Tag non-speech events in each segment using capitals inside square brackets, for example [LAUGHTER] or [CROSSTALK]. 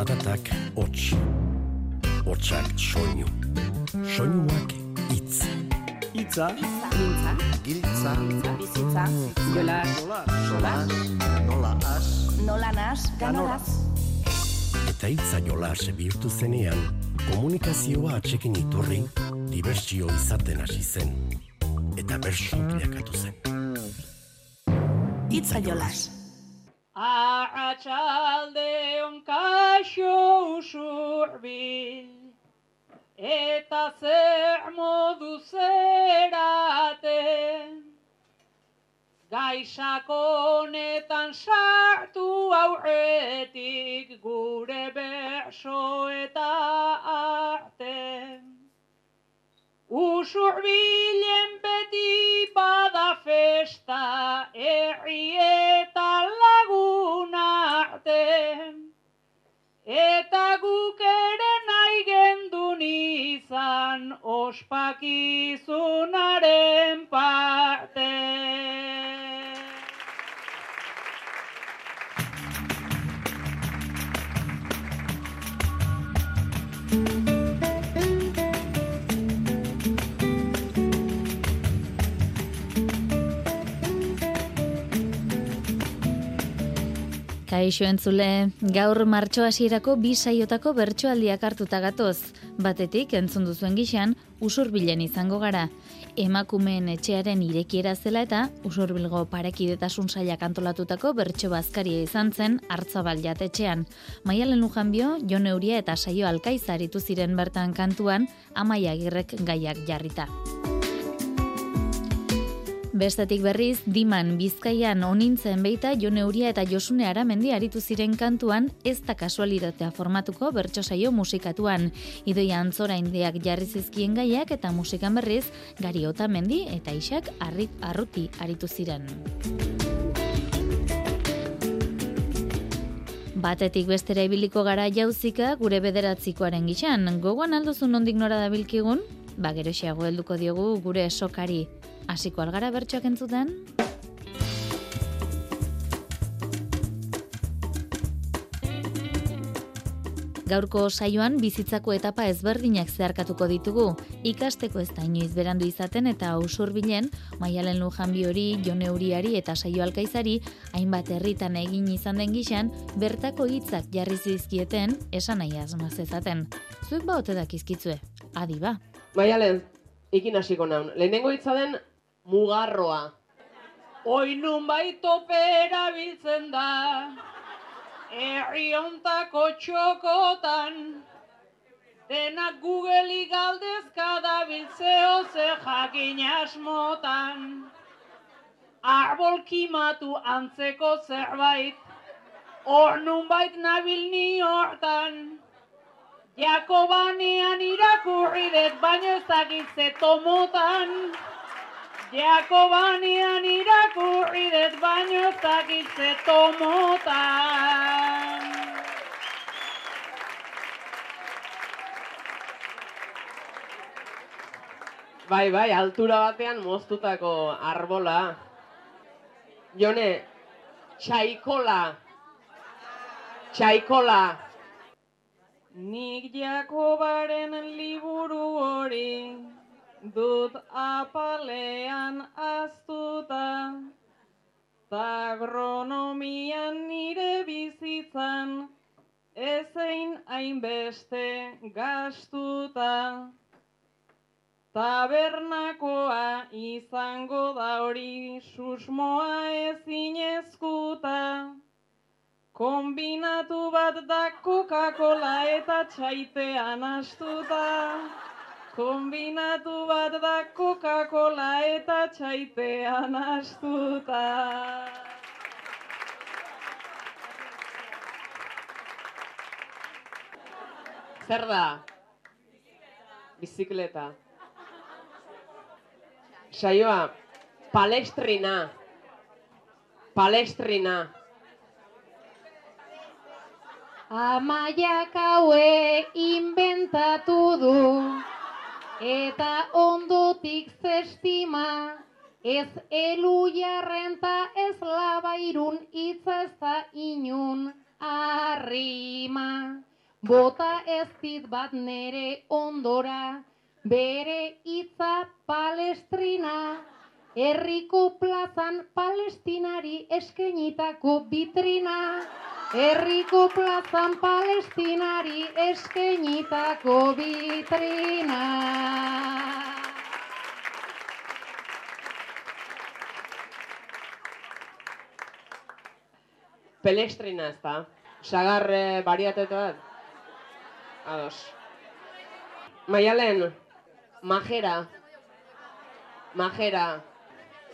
Zaratak hots. Hotsak soinu. Soinuak itz. Itza, Giltza, Giltza, bizitza, jola, sola, nola as, nola nas, ganoraz. Eta hitza jola bihurtu zenean, komunikazioa atxekin iturri, dibertsio izaten hasi zen. Eta bersu bilakatu zen. Itza jolas. Arratxalde onkaixo usurbil Eta zer modu zeraten Gaixakonetan sartu aurretik Gure berso eta arte. Usurbilen beti bada festa, herri eta lagun arte. Eta guk ere nahi gendun izan, ospakizunaren parte. Kaixo entzule, gaur martxo hasierako bi saiotako bertsoaldiak hartuta gatoz. Batetik entzun duzuen gixan, usurbilen izango gara. Emakumeen etxearen irekiera zela eta usurbilgo parekidetasun sailak antolatutako bertso bazkaria izan zen hartzabal jatetxean. Maialen Lujanbio, Jon Euria eta saio alkaiza aritu ziren bertan kantuan, amaia girrek gaiak jarrita. Bestetik berriz, Diman Bizkaian onintzen beita Jon Euria eta Josune Aramendi aritu ziren kantuan ez da kasualitatea formatuko bertso saio musikatuan. Idoia antzora indiak jarri zizkien gaiak eta musikan berriz Gari Otamendi eta Isak Arruti aritu ziren. Batetik bestera ibiliko gara jauzika gure bederatzikoaren gixan. Gogoan alduzun nondik nora dabilkigun? Ba, geroxiago helduko diogu gure sokari. Hasiko algara bertsoak entzuten? Gaurko saioan bizitzako etapa ezberdinak zeharkatuko ditugu. Ikasteko ez da inoiz berandu izaten eta usurbilen Maialen Lujanbi hori, Jon Euriari eta Saio Alkaizari hainbat herritan egin izan den gixan bertako hitzak jarri zizkieten esan nahi asmaz ezaten. Zuek ba ote dakizkitzue. Adi ba. Maialen, ikin hasiko naun. Lehenengo hitza den mugarroa. Oinun baitopera biltzen da, herri ontako txokotan, denak Google'i galdezka da biltzeo ze jakin asmotan. Arbol kimatu antzeko zerbait, hor nunbait nabil ni hortan. Jakobanean irakurri dut, baino ez dakit ze tomotan. Jakobanean irakurri dut baino ez dakit ze tomotan. Bai, bai, altura batean moztutako arbola. Jone, txaikola. Txaikola. Nik Jakobaren liburu hori dut apalean aztuta. Ta agronomian nire bizitzan ezein hainbeste gastuta. Tabernakoa izango da hori susmoa ezinezkuta. Kombinatu bat da Coca-Cola eta txaitean astuta. Kombinatu bat da Coca-Cola eta txaitean astuta. Zer da? Bizikleta. Saioa, palestrina. Palestrina. Amaiak haue inventatu du, eta ondotik zestima, ez elu jarrenta ez labairun itza ez da inun arrima. bota ez dit bat nere ondora, bere hitza palestrina, herriko plazan palestinari eskenitako bitrina, herriko plazan palestinari eskenitako bitrina. Pelestrina ez da. Sagar eh, bariatetu bat. Ados. Maialen, majera. Majera.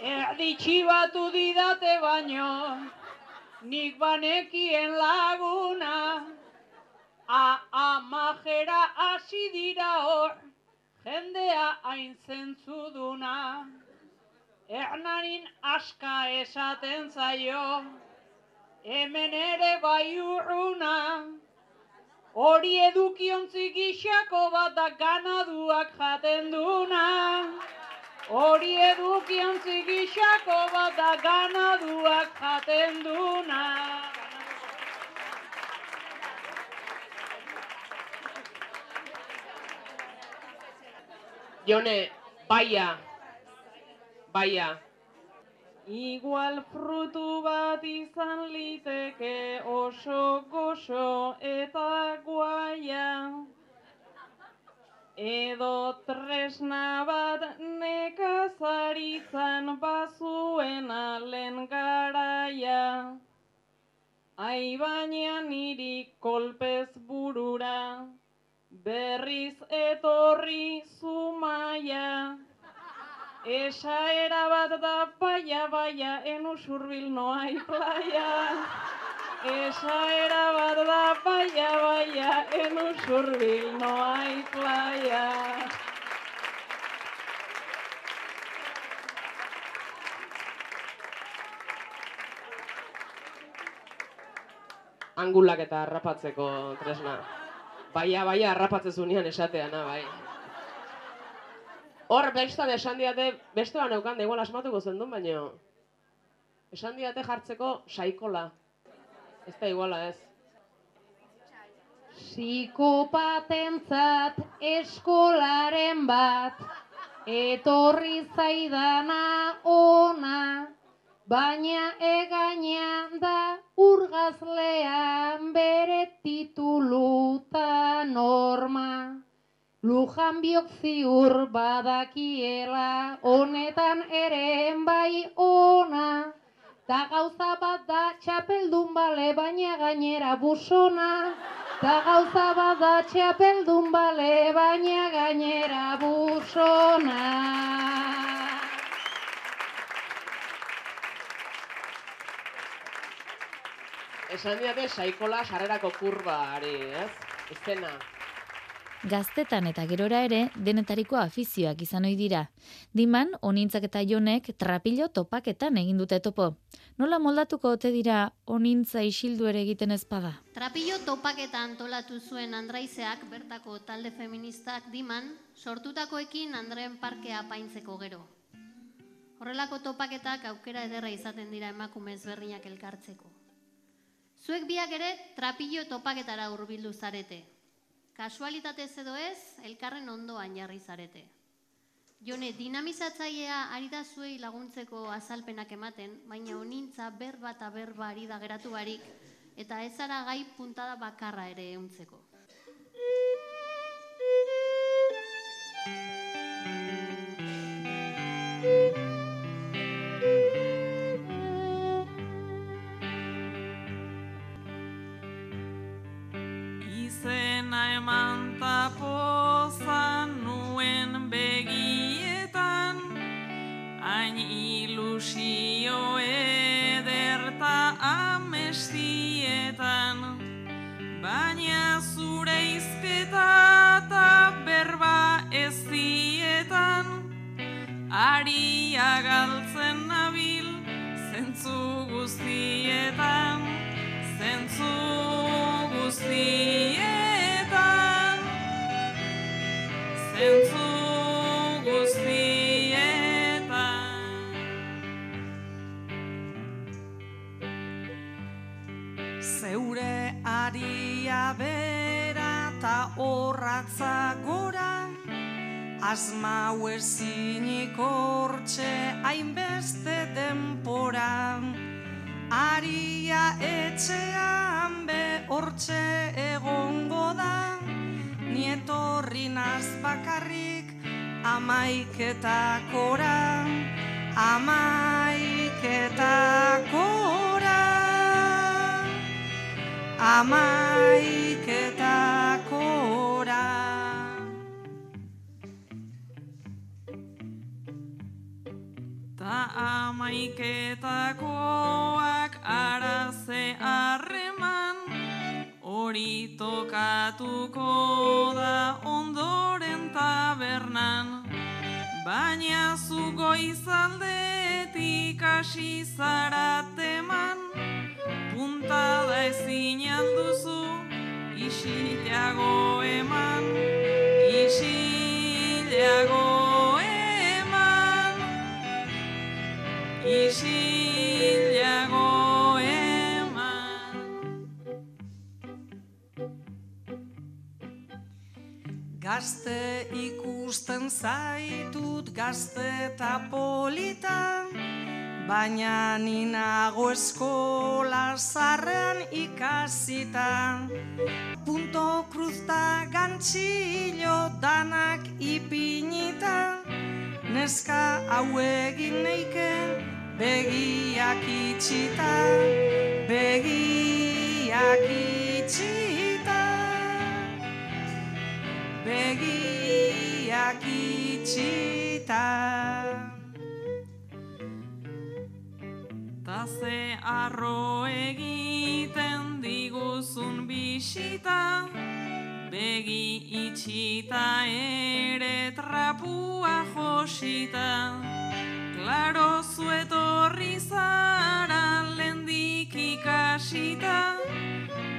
Erdi txibatu didate baino, nik banekien laguna. A, a, majera hasi dira hor, jendea hain zentzuduna. Ernarin aska esaten zaio, hemen ere bai urruna. Hori edukiontzi gixako bat da ganaduak jaten duna. Hori edukiontzi gixako bat da ganaduak jaten duna. Jone, baia. Baia. Igual frutu bat izan liteke oso goxo eta guaia. Edo tresna bat nekazaritzan bazuen alen garaia. Ai niri kolpez burura, berriz etorri zumaia. Esaera bat da baia baia en usurbil no hay playa. Esaera bat da baia baia en usurbil no hay playa. Angulak eta harrapatzeko tresna. Baia, baia, harrapatzen zunean esateana, bai. Hor, bestan esan diate, beste ban da igual asmatuko zendun, baino. Esan diate jartzeko saikola. Ez da iguala ez. Psikopatentzat eskolaren bat, etorri zaidana ona, baina egainean da urgazlean bere tituluta norma. Lujan biok ziur badakiela, honetan ere bai ona. Ta gauza bat da txapeldun bale, baina gainera busona. Ta gauza bat da txapeldun bale, baina gainera busona. Esan diate saikola sarrerako kurbari, ez? Izena. Gaztetan eta gerora ere denetariko afizioak izan ohi dira. Diman, onintzak eta jonek trapilo topaketan egin dute topo. Nola moldatuko ote dira onintza isildu ere egiten ezpada? Trapillo topaketa antolatu zuen Andraizeak bertako talde feministak diman, sortutakoekin Andreen parkea apaintzeko gero. Horrelako topaketak aukera ederra izaten dira emakume ezberdinak elkartzeko. Zuek biak ere trapillo topaketara hurbildu zarete. Kasualitatez edo ez, elkarren ondoan jarri zarete. Jone, dinamizatzailea ari da zuei laguntzeko azalpenak ematen, baina onintza berba eta berba ari da geratu barik, eta ez ara gai puntada bakarra ere euntzeko. Izena [LAUGHS] ari agaltzen nabil zentzu guztietan, zentzu guztietan, zentzu. Zeure aria bera eta horratza gora, asma huezinik hortxe hainbeste denpora. Aria etxean be hortxe egongo da, nietorri naz bakarrik amaiketakora, amaiketakora, amaiketakora. Amaiketakoak araze harreman, hori tokatuko da ondoren tabernan. Baina zu goizaldetik hasi zarateman, puntada ezin alduzu, isilago eman, isilago isilago eman. Gazte ikusten zaitut gazte eta polita, baina ninago eskola zarrean ikasita. Punto cruzta gantxillo danak ipinita, neska hau egin neike begiak itxita, begiak itxita begiak itxita. Ta ze arro egiten diguzun bisita, begi itxita ere trapua josita. Klaro zuetorri zara lendik ikasita,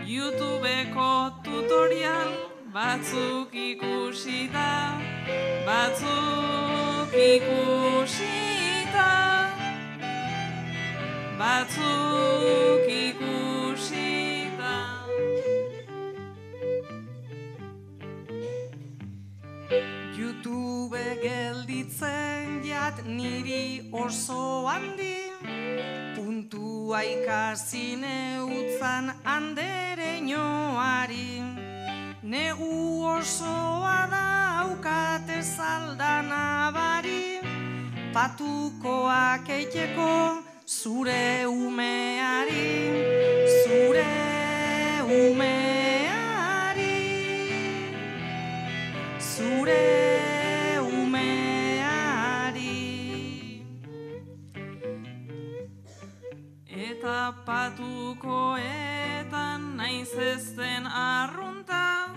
YouTubeko tutorial batzuk ikusita, batzuk ikusita, batzuk ikusita. YouTube gelditzen jat niri oso handi, puntua ikasi neutzan andere nioari. Negu osoa daukate zaldana bari, patukoak eiteko zure umeari, zure umeari, zure umeari. Eta patukoetan naiz ezten arrunta,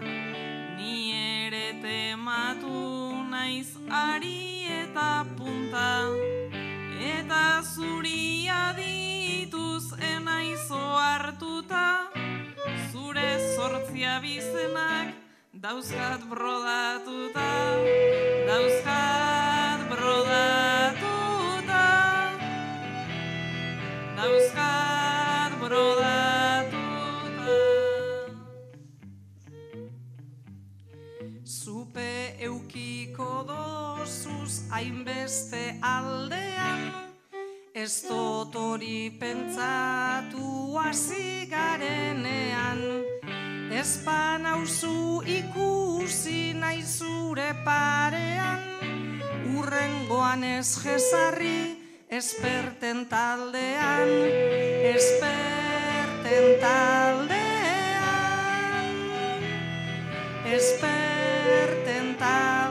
ni ere tematu naiz ari eta punta. Eta zuria dituz enaizo hartuta, zure sortzia bizenak dauzkat brodatuta, dauzkat hainbeste aldean, ez dut hori pentsatu hasi garenean. Ez panauzu ikusi nahi zure parean, urrengoan ez jesarri, esperten taldean, esperten taldean, esperten taldean.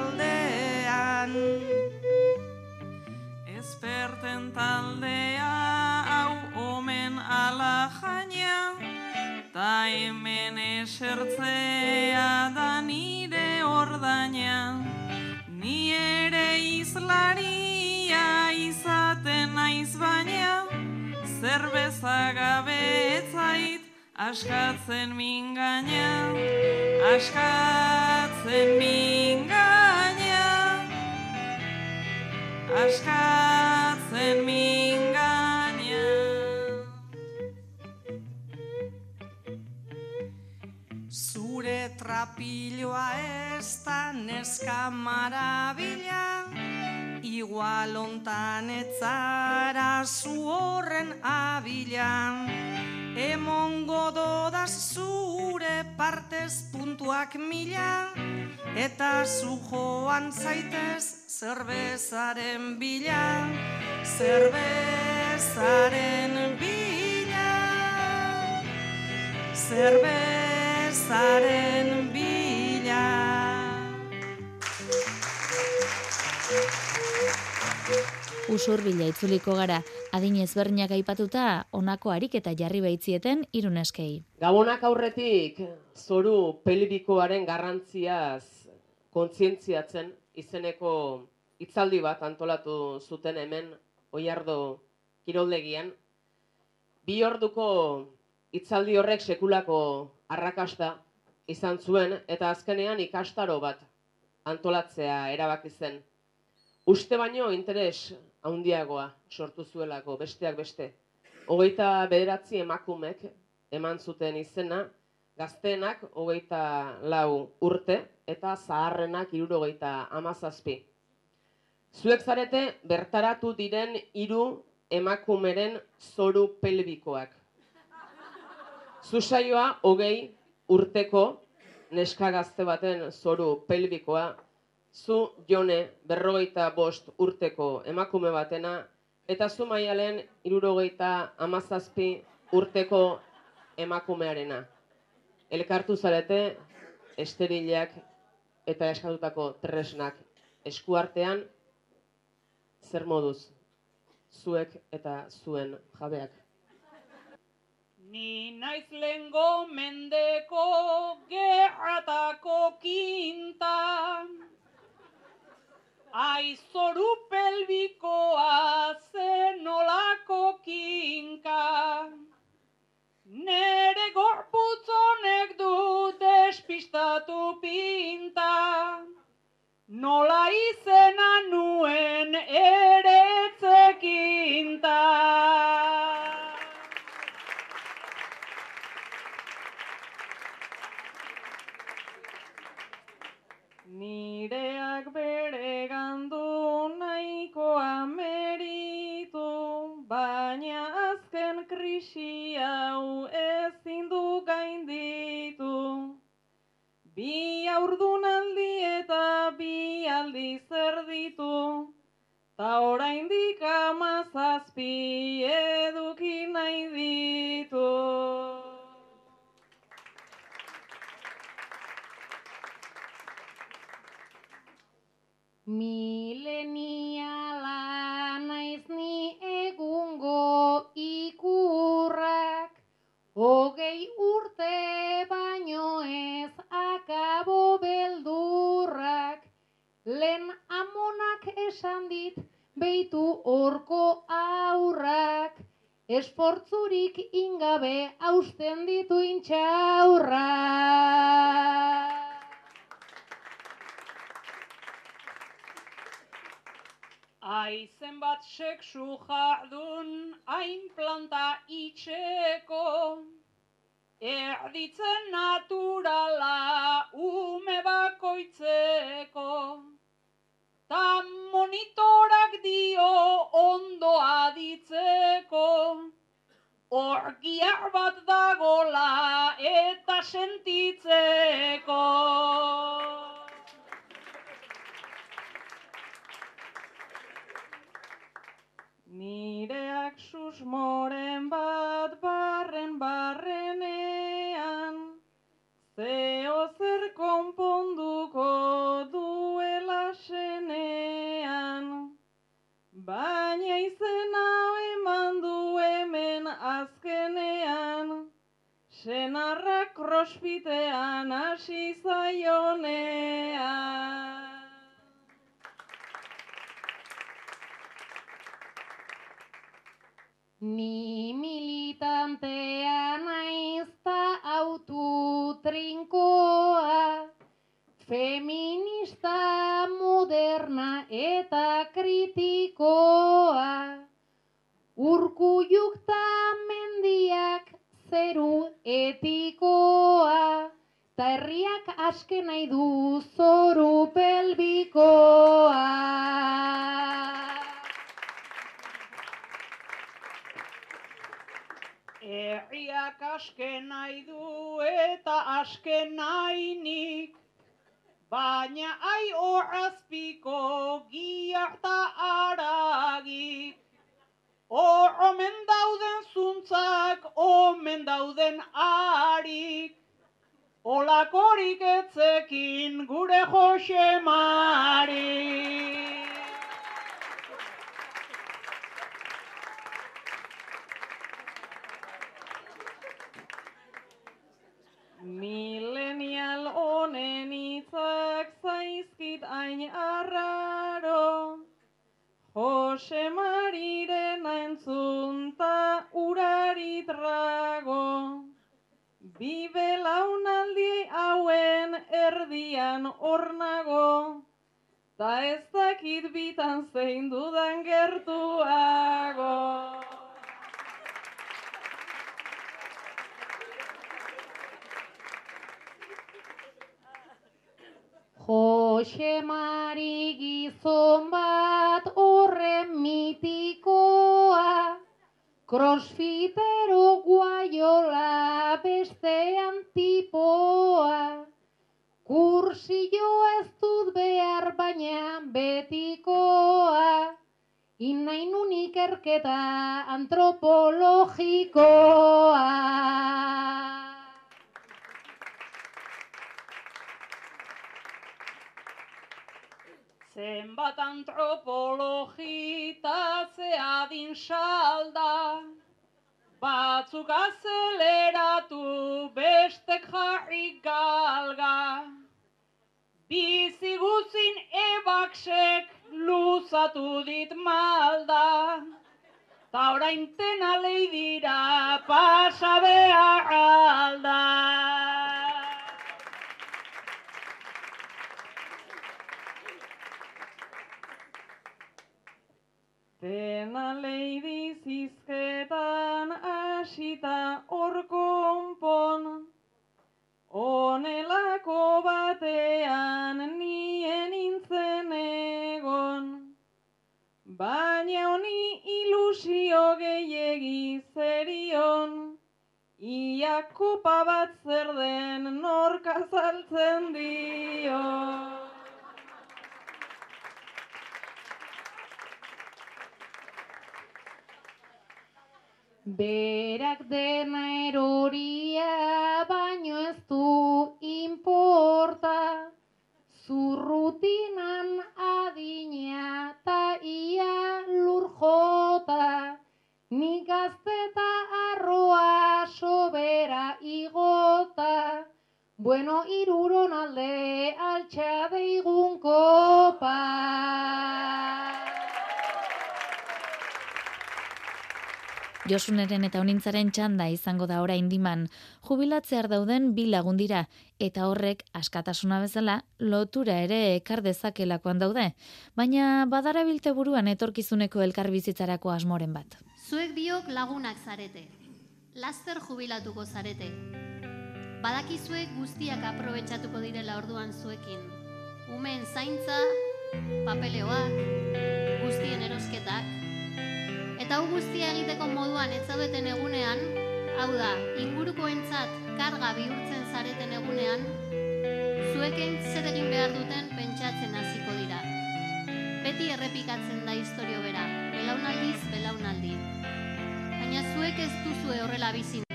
Esperten taldea hau omen ala jaina, ta hemen esertzea da nire ordaina. Ni ere izlaria izaten naiz baina, zerbeza gabe etzait askatzen mingaina, askatzen mingaina, askatzen Trapiloa ez da neska marabila Igual ontan etzara zu horren abilan Emongo dodaz zure partez puntuak mila. Eta zu joan zaitez zerbezaren bila. Zerbezaren bila. Zerbezaren bila Usurbila itzuliko gara, adin ezberdinak aipatuta honako harik eta jarri baitzieten iruneskei. Gabonak aurretik zoru pelibikoaren garrantziaz kontzientziatzen izeneko hitzaldi bat antolatu zuten hemen oiardo kiroldegian. Bi orduko hitzaldi horrek sekulako arrakasta izan zuen eta azkenean ikastaro bat antolatzea erabaki zen. Uste baino interes handiagoa sortu zuelako besteak beste. Hogeita bederatzi emakumek eman zuten izena, gazteenak hogeita lau urte eta zaharrenak irurogeita amazazpi. Zuek zarete bertaratu diren hiru emakumeren zoru pelbikoak. Zusaioa hogei urteko neska gazte baten zoru pelbikoa zu jone berrogeita bost urteko emakume batena, eta zu maialen irurogeita amazazpi urteko emakumearena. Elkartu zarete, esterileak eta eskatutako tresnak eskuartean, zer moduz, zuek eta zuen jabeak. Ni naiz lengo mendeko gerratako kintan, Aizoru pelbikoa zenolako kinka. Nere gorputzonek du despistatu pinta. Nola izena nuen ere etzekinta. Krisi hau ezin du gainditu. Bi aurdunaldi eta bi aldi zer ditu, ta oraindik amazazpi eduki nahi ditu. Mileniala aurrak, esportzurik ingabe hausten ditu intxaurrak. Aizen bat sexu jardun hain planta about the militantea naiz ta autu trinkoa, feminista moderna eta kritikoa. Urkulluk ta mendiak zeru etikoa, ta herriak aske nahi du baina ai horazpiko giak ta aragik. Hor omen dauden zuntzak, omen dauden arik, Olakorik etzekin gure Jose hain arraro, Jose Mariren entzunta urari trago. Bi belaunaldi hauen erdian ornago, ta ez dakit bitan zein dudan gertuago. Jose Mari gizon bat horren mitikoa, crossfitero guaiola bestean tipoa. Kursillo ez dut behar baina betikoa, inainun ikerketa antropologikoa. Zenbat antropologita zeadin salda, batzuk azeleratu bestek jarri galga. Bizi guzin ebaksek luzatu dit malda, ta orain tena dira pasa behar alda. Dena leidi zizketan asita hor konpon, Onelako batean nien nintzen egon, Baina honi ilusio gehiegi zerion, Ia kopa bat zer den nork azaltzen dio. Berak dena eroria baino ez du inporta, zurrutinan adina ta ia lur jota, nik gazteta arroa sobera igota, bueno iruron Josuneren eta honintzaren txanda izango da ora indiman, jubilatzear dauden bi lagun dira, eta horrek askatasuna bezala lotura ere ekar dezakelakoan daude, baina badara bilte buruan etorkizuneko elkarbizitzarako asmoren bat. Zuek biok lagunak zarete. Laster jubilatuko zarete. Badakizuek guztiak aprobetxatuko direla orduan zuekin. Umeen zaintza, papeleoak, guztien erosketak. Eta hau guztia egiteko moduan ez zaudeten egunean, hau da, ingurukoentzat karga bihurtzen zareten egunean, zuekin zer egin behar duten pentsatzen hasiko dira. Beti errepikatzen da historio bera, belaunaldiz belaunaldi. Baina zuek ez duzue horrela bizin.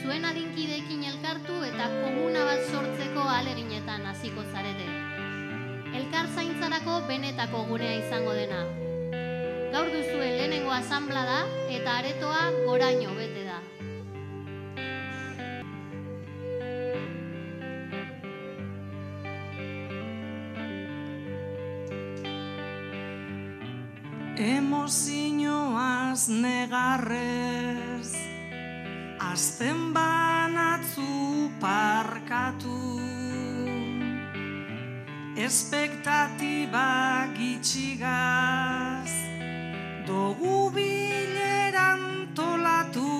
Zuen adinkideekin elkartu eta komuna bat sortzeko aleginetan hasiko zarete. Elkar zaintzarako benetako gunea izango dena. Gaur duzue lehenengo asanblada eta aretoa goraino bete da. Emozioaz negarrez Azten banatzu parkatu Espektatiba gitxigaz dugu bileran tolatu,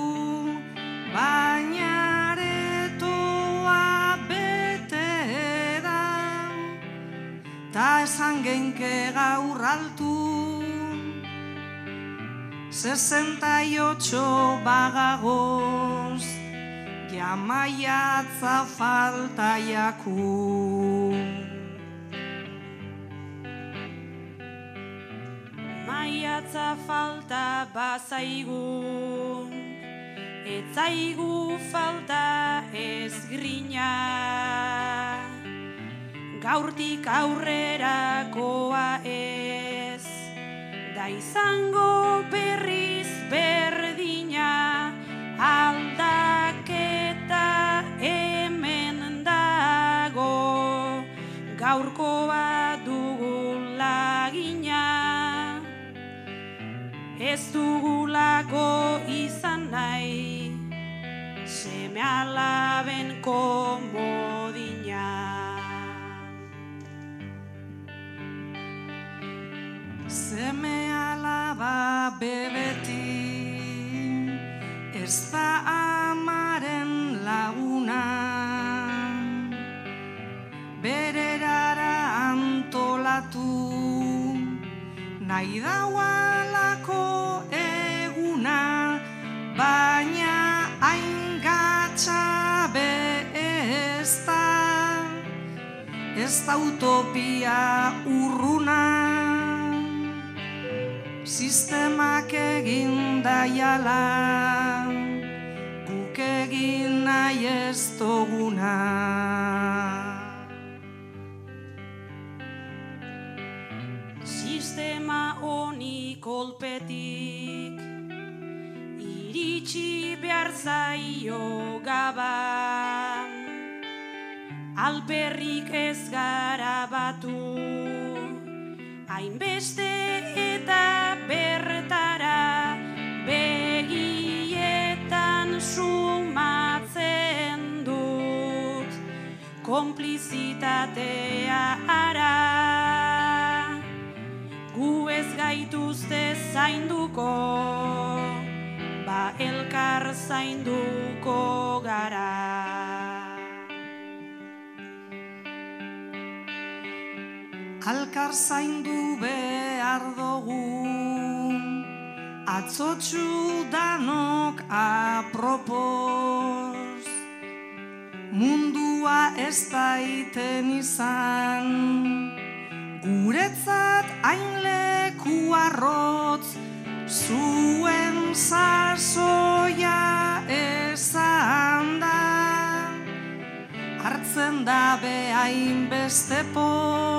baina aretoa bete da, ta esan genke gaur altu. 68 bagagoz, jamaiatza falta jakuz. Maiatza falta bazaigu. Etzaigu falta ez grina. Gaurtik aurrerakoa ez Da izango berriz berdina. Aldaketa hemen dago Gaurkoa Ez dugulako izan nahi Seme alaben komodina. Seme alaba bebeti Ez da amaren laguna. Bererara antolatu Nahi daualako Ez da utopia urruna Sistemak egin daiala Guk egin nahi ez duguna Sistema honi kolpetik Iritsi behar zaio gaban Alperrik ez gara batu. Hainbeste eta bertara Begietan sumatzen dut. Konplizitatea ara Gu ez gaituzte zainduko Ba elkar zainduko gara Alkar zaindu behar dugu. Atzotxu danok apropos. Mundua ez daiten izan. Guretzat hain leku arrotz Zuen sasoia ezan da. Hartzen da behain beste poz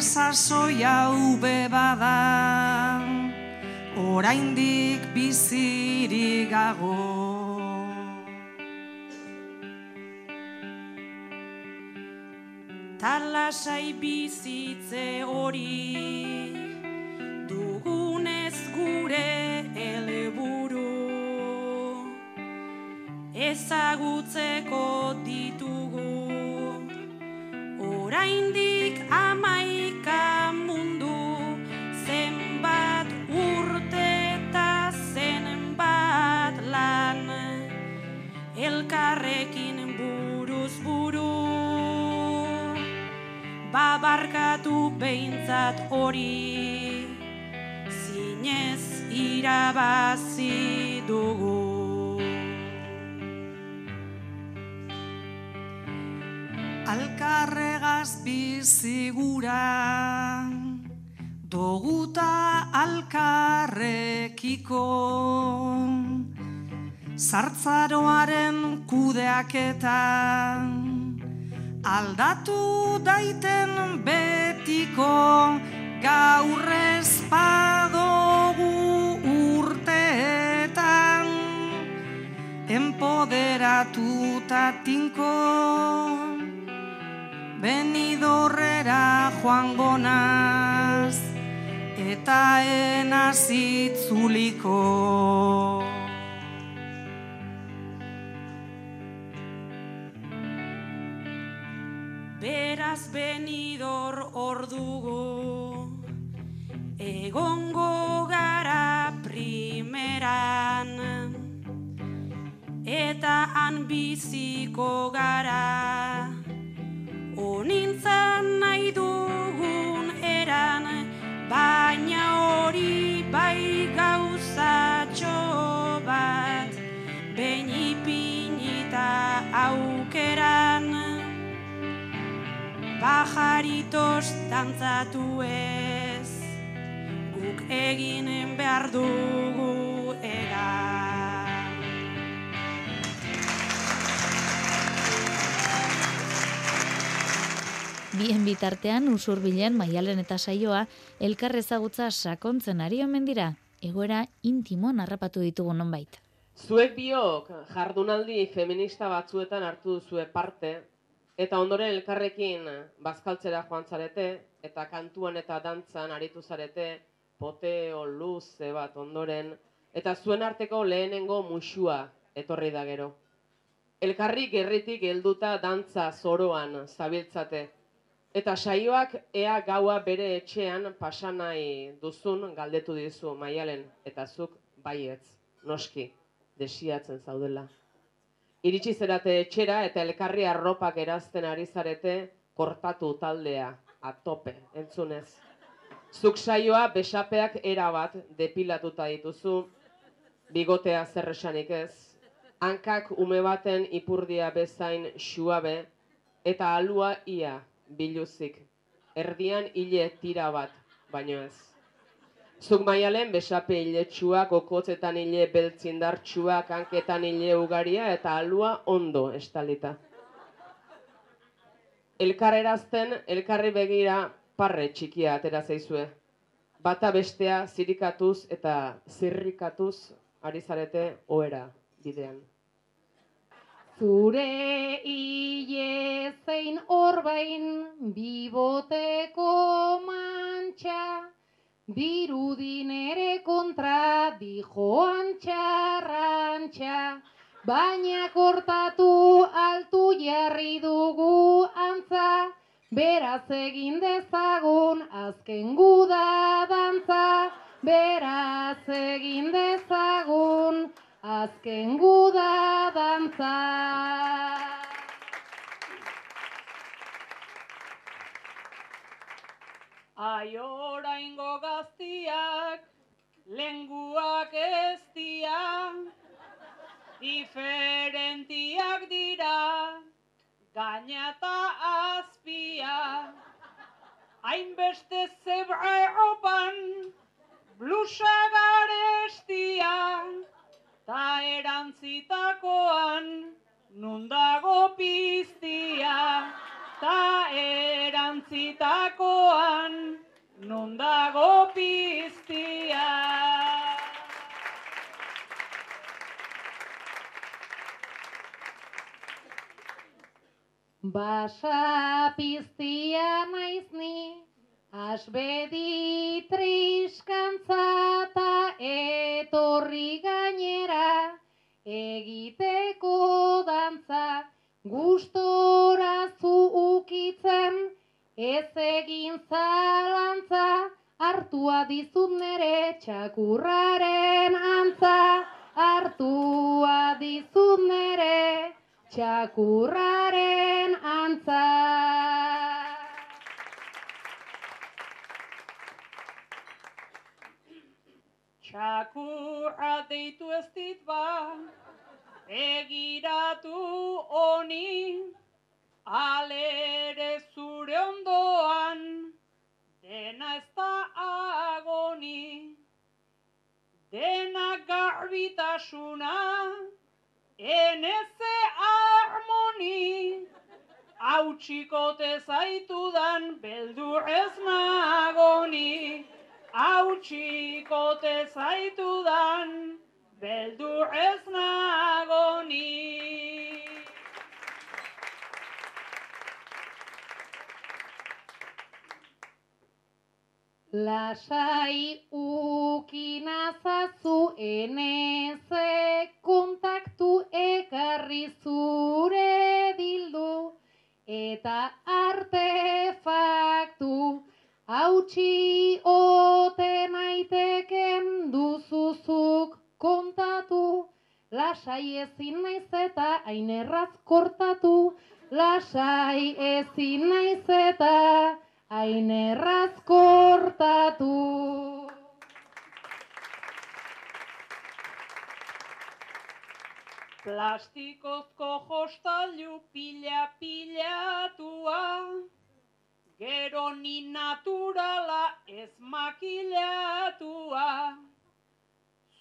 sasoia ube bada. Oraindik bizirik gago. Talasai bizitze hori dugunez gure helburu. Ezagutzeko ditugu. Oraindik amaika babarkatu behintzat hori. Zinez irabazi dugu. Alkarregaz bizigura Doguta alkarrekiko. Zartzaroaren kudeaketan aldatu daiten betiko gaur ez badogu urteetan. Empoderatuta tinko benidorrera joango naz eta enazitzuliko ordugu Egongo gara primeran Eta han biziko gara Onintzan nahi dugun eran, baina hori bai gauzatxo bat, behin ipinita aukeran. Pajaritos dantzatu ez, guk eginen behar dugu egan. Bien bitartean usurbilen maialen eta saioa elkar ezagutza sakontzen ari omen dira, egoera intimoan harrapatu ditugu nonbait. Zuek biok jardunaldi feminista batzuetan hartu duzue parte, eta ondoren elkarrekin bazkaltzera joan zarete, eta kantuan eta dantzan aritu zarete, poteo luze bat ondoren, eta zuen arteko lehenengo musua etorri da gero. Elkarri gerritik helduta dantza zoroan zabiltzate, eta saioak ea gaua bere etxean pasanai duzun galdetu dizu maialen, eta zuk baietz, noski, desiatzen zaudela. Iritsi zerate etxera eta elkarri arropak erazten ari zarete kortatu taldea, atope, entzunez. Zuk saioa besapeak erabat depilatuta dituzu, bigotea zer esanik ez, hankak ume baten ipurdia bezain xuabe, eta alua ia biluzik, erdian hile tira bat, baino ez. Zuk maialen besape hiletsuak, okotzetan hile beltzindartsuak, hanketan hile ugaria eta alua ondo estalita. Elkar erazten, elkarri begira parre txikia atera zaizue. Bata bestea zirikatuz eta zirrikatuz ari zarete oera bidean. Zure hile zein orbain biboteko mantxa, dirudin ere kontra dijoan txarrantxa, baina kortatu altu jarri dugu antza, beraz egin dezagun azken guda dantza, beraz egin dezagun azken guda dantza. Ai oraingo gaztiak, lenguak ez dira, diferentiak dira, gaina eta azpia. Hainbeste zebra erropan, blusa garestia, ta erantzitakoan, nundago piztia, ta erantzitakoan, nundago piztia. Basa piztia naiz ni, asbedi triskantza ta etorri gainera, egiteko dantza, gustora zu ukitzen, ez egin zalantza, hartua dizut nere txakurraren antza, hartua dizut nere txakurraren antza. Txakurra deitu ez dit ba, egiratu honi, alere zure ondoan, dena ez da agoni, dena garbitasuna, eneze harmoni, hautsikote zaitudan beldur ez nagoni, hautsikote zaitudan beldur ez nagoni. Lasai ukinazazu eneze kontaktu ekarri zure bildu eta artefaktu hautsi ote naiteken duzuzuk kontatu. Lasai ezin naiz eta hain erraz kortatu, lasai ezin naiz eta hain erraz kortatu. Plastikozko jostailu pila pilatua, gero ni naturala ez makilatua.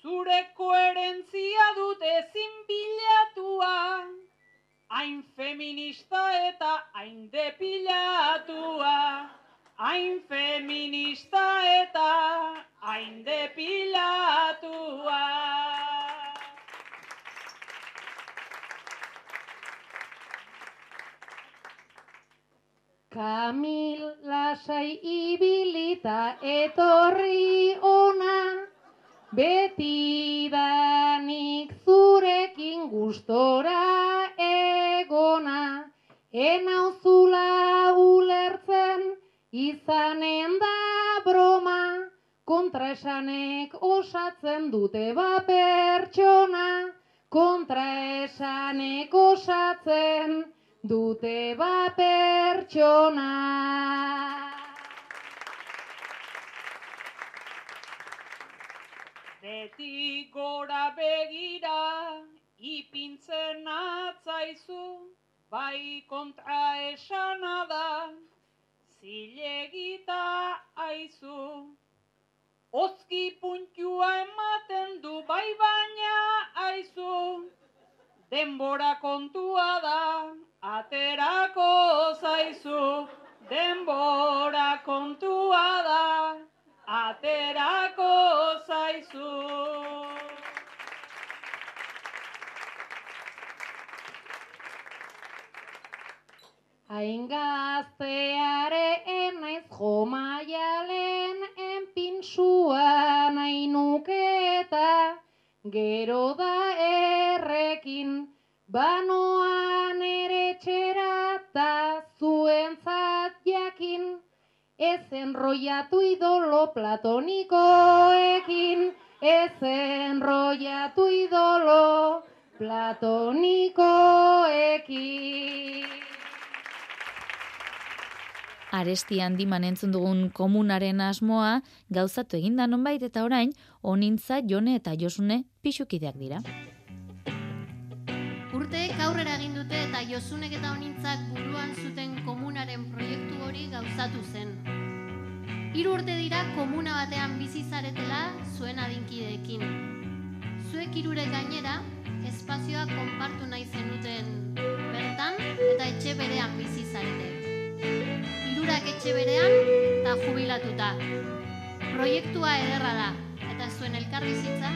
Zure koherentzia dut ezin bilatua, hain feminista eta hain depilatua. Hain feminista eta hain depilatua. Kamil lasai ibilita etorri ona, beti danik zurekin gustora egona, enauzula izanen da broma, kontraesanek osatzen dute ba pertsona, kontraesanek osatzen dute ba pertsona. Beti gora begira, ipintzen atzaizu, bai kontra esana da, zilegita aizu. Ozki puntua ematen du bai baina aizu, denbora kontua da, aterako zaizu. Denbora kontua da, aterako zaizu. Hain gazteare enaiz jomaialen enpinsua nahi nuke eta gero da errekin banoan ere txera ta zuentzat jakin. Ez enroiatu idolo platonikoekin ez enroiatu idolo platonikoekin Aresti handiman entzun dugun komunaren asmoa gauzatu eginda nonbait eta orain onintza Jone eta Josune pixukideak dira. Urteek aurrera egin dute eta Josunek eta Onintzak buruan zuten komunaren proiektu hori gauzatu zen. Hiru urte dira komuna batean bizi zaretela zuen adinkideekin. Zuek hirurek gainera espazioa konpartu nahi zenuten bertan eta etxe berean bizi zarete. Hirurak etxe berean eta jubilatuta. Proiektua ederra da eta zuen elkarbizitza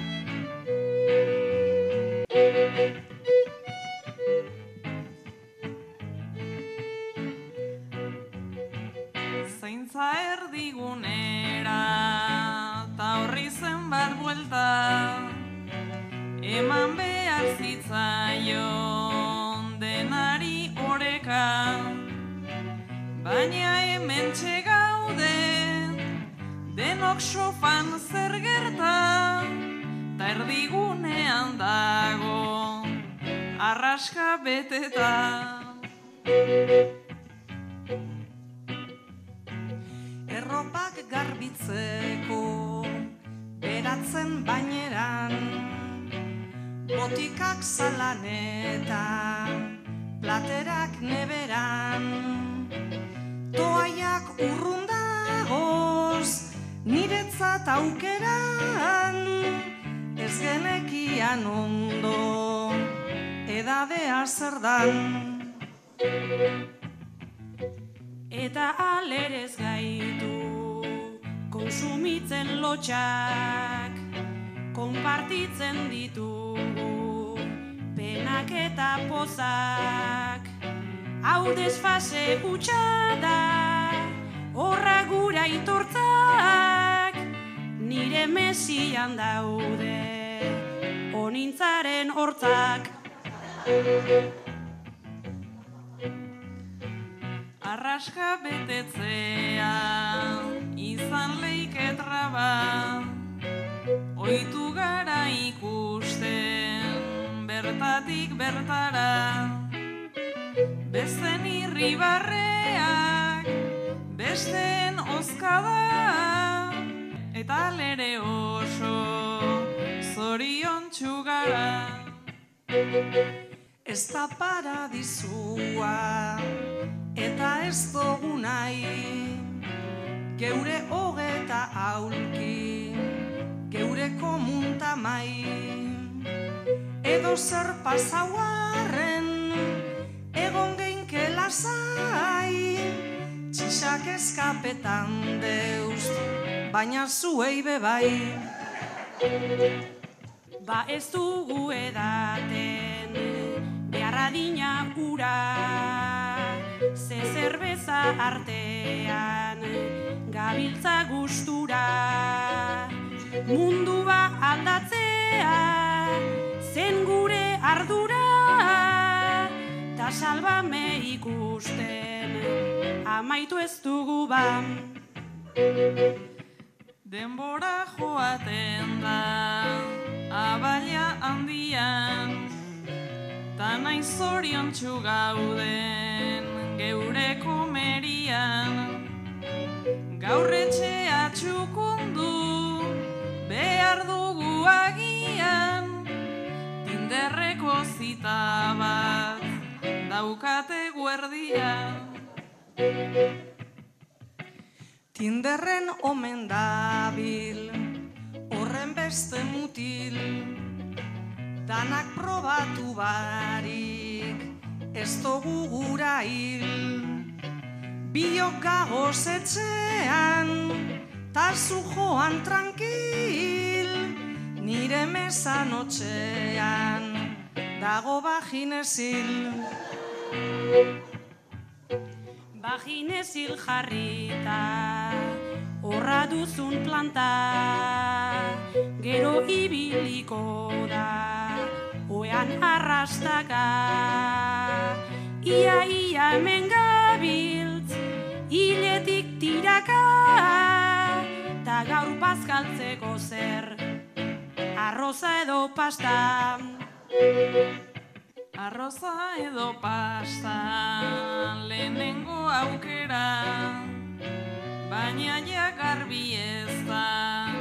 baina hemen gaude denok sofan zer gerta ta erdigunean dago arraska beteta. Erropak garbitzeko beratzen baineran Botikak zalanetan, platerak neberan Toaiak urrundagoz, niretzat aukeran Ez genekian ondo, edadea zer dan. Eta alerez gaitu konsumitzen lotxak Konpartitzen ditugu penak eta pozak Hau desfase hutsa da horra gura itortzak Nire mesian daude onintzaren hortzak. Arraska betetzea izan leiketraba Oitu gara ikusten bertatik bertara Bezen irribarreak Besteen ozkada Eta lere oso Zorion txugara. Ez da paradizua eta ez dugu nahi. Geure hogeta aulki, geure komunta mai. Edo zer pasauarren, egon geinke lasai Txisak eskapetan deust, baina zuei bebai Ba ez dugu edaten beharra dina ura. Ze zerbeza artean gabiltza gustura. Mundua aldatzea zen gure ardura Ta salbame ikusten. Amaitu ez dugu ban Denbora joaten da abaila handian. Ta nahi zorion gauden geure komerian Gaur etxea txukundu behar dugu agian. Tinderreko zita bat daukate guerdian Tinderren omen dabil, horren beste mutil, danak probatu barik, ez dugu gura hil. Biok gagoz etxean, ta zu joan tranquil, nire mesan otxean, dago baginezil. Baginezil jarrita, horra duzun planta, gero ibiliko da, oean arrastaka. Ia, ia, hemen gabiltz, hiletik tiraka, ta gaur bazkaltzeko zer, arroza edo pasta. Arroza edo pasta lehenengo aukera. Baina ja garbi ez da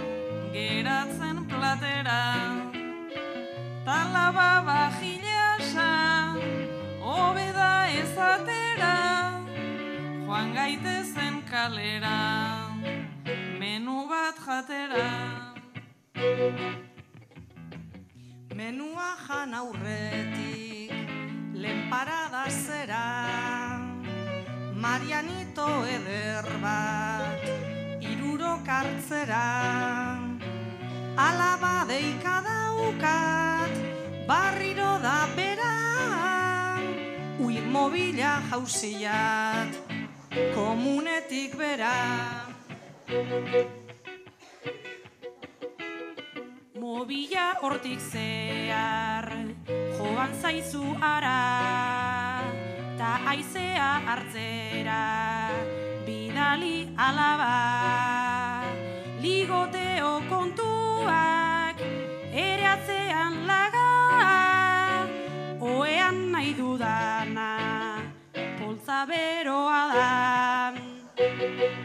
geratzen platera. Talaba bajilasa hobeda ezatera. Joan gaitezen kalera menu bat jatera. Menua jan aurretik, lehen parada zera, Marianito eder bat, iruro kartzera. Alaba deika daukat, barriro da bera, ui mobila jauziat, komunetik bera. Mobila hortik zehar, joan zaizu ara, ta aizea hartzera, bidali alaba. Ligoteo kontuak, ere atzean laga, oean nahi dudana, poltza beroa da.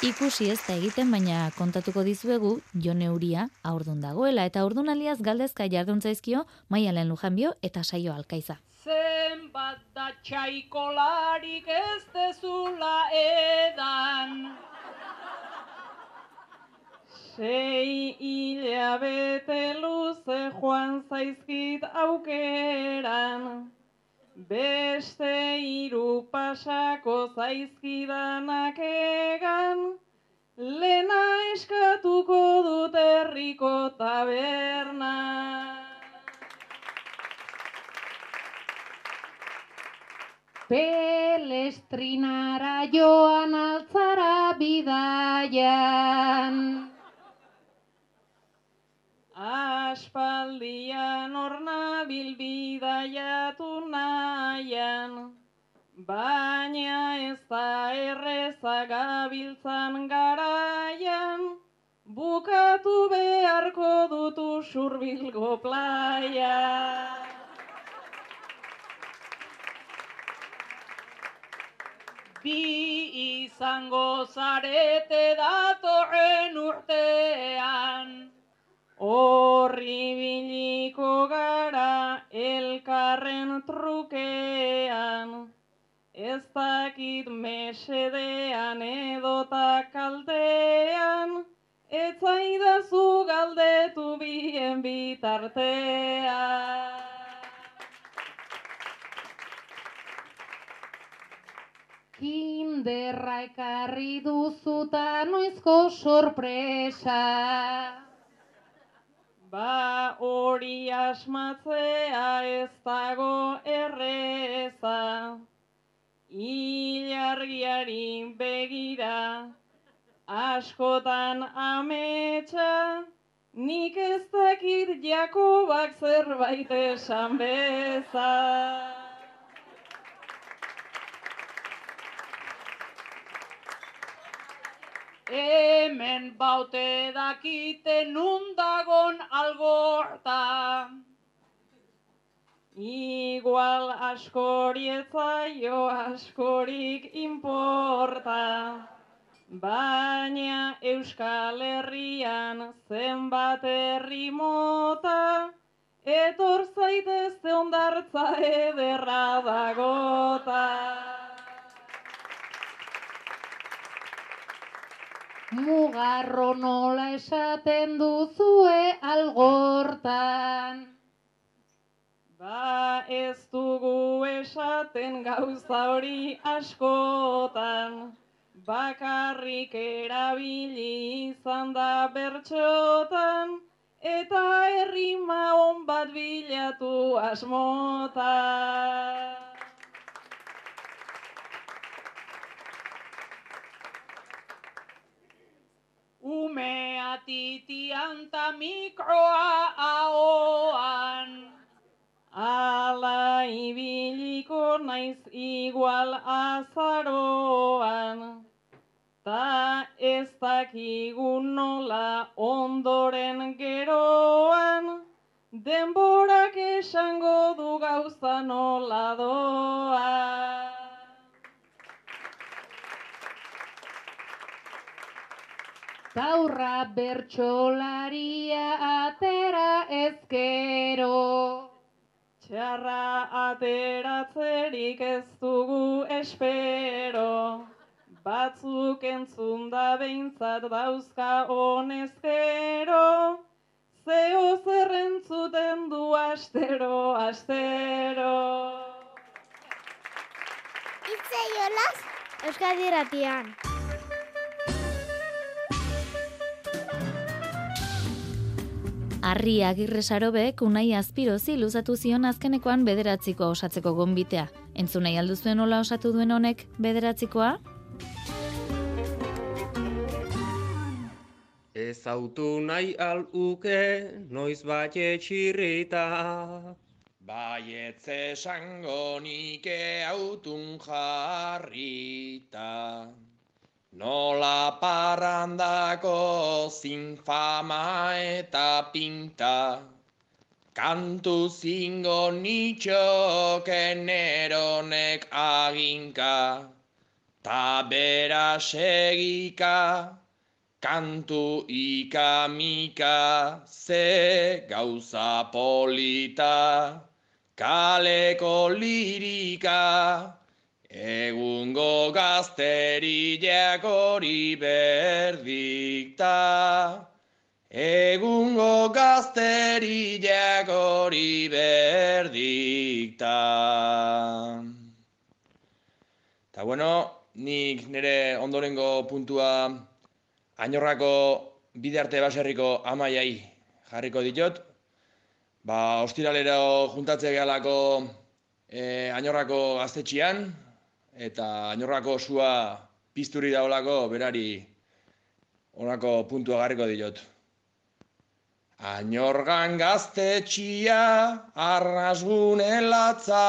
Ikusi ez da egiten, baina kontatuko dizuegu Jon Euria aurdun dagoela eta aurdunaliaz galdezka jarduntzaizkio Maialen Lujanbio eta Saio Alkaiza. Zenbat da txaikolarik ez dezula edan. Sei hilabete luze joan zaizkit aukeran. Beste hiru pasako zaizkidanak egan, lena eskatuko dut herriko taberna. Pelestrinara joan altzara bidaian. Aspaldian orna bilbidaiatu nahian, baina ez da erreza gabiltzan garaian, bukatu beharko dutu usurbilgo playa. Bi izango zarete datorren urtean, horri biliko gara elkarren trukean, ez dakit mesedean edota kaltean, ez zaidazu galdetu bien bitartean. Kinderra ekarri duzuta noizko sorpresa. Ba hori asmatzea ez dago erreza, ilargiari begira, askotan ametsa, nik ez dakit Jakobak zerbait esan beza. Hemen baute dakite nundagon algorta. Igual askori etzaio askorik importa. Baina Euskal Herrian zenbat herri mota, etor zaitezte ondartza ederra dagota. Mugarro nola esaten duzue algortan. Ba ez dugu esaten gauza hori askotan, bakarrik erabili izan da bertxotan, eta herrima on bat bilatu asmotan. Umea titian ta mikroa ahoan. Ala ibiliko naiz igual azaroan. Ta ez dakigu nola ondoren geroan. Denborak esango du gauza nola doan. Taurra bertxolaria atera ezkero. Txarra ateratzerik ez dugu espero, batzuk entzun da behintzat dauzka honezkero, zeo zerrentzuten du astero, astero. Itze jolaz, Euskadi ratian. Arri agirre sarobek unai azpirozi luzatu zion azkenekoan bederatzikoa osatzeko gonbitea. Entzun nahi alduzuen nola osatu duen honek bederatzikoa? Ez autu nahi aluke noiz bat etxirrita. Baietz esango nike autun jarrita. Nola parrandako zinfama eta pinta, kantu zingo nitxoken eronek aginka, ta bera segika, kantu ikamika, ze gauza polita, kaleko lirika, Egungo gazteriak hori berdikta, egungo gazteriak hori berdikta. Ta bueno, nik nire ondorengo puntua ainorrako bide arte baserriko amaiai jarriko ditot. Ba, ostiralero juntatze gehalako e, ainorrako gaztetxian, eta ainorrako sua pizturi daolako berari honako puntua garriko diot. Ainorgan gaztetxia arrasgune latza.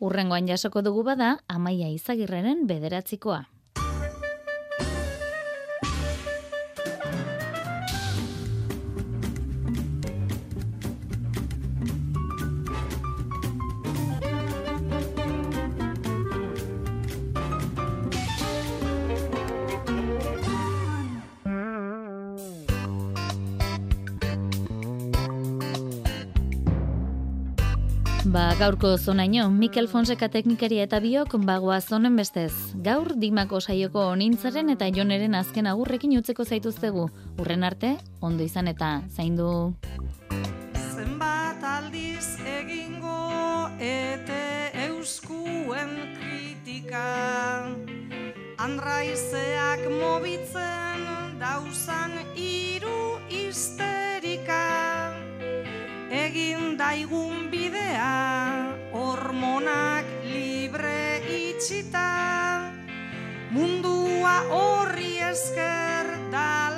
Urrengoan jasoko dugu bada, amaia izagirrenen bederatzikoa. Gaurko zonaino, Mikel Fonseca teknikaria eta biok bagoa zonen bestez. Gaur, dimako saioko onintzaren eta joneren azken agurrekin utzeko zaituztegu. Urren arte, ondo izan eta zaindu. Zenbat aldiz egingo ete euskuen kritika Andraizeak mobitzen dauzan hiru histerika Egin daigun bidea hormonak libre itxita. Mundua horri esker dalako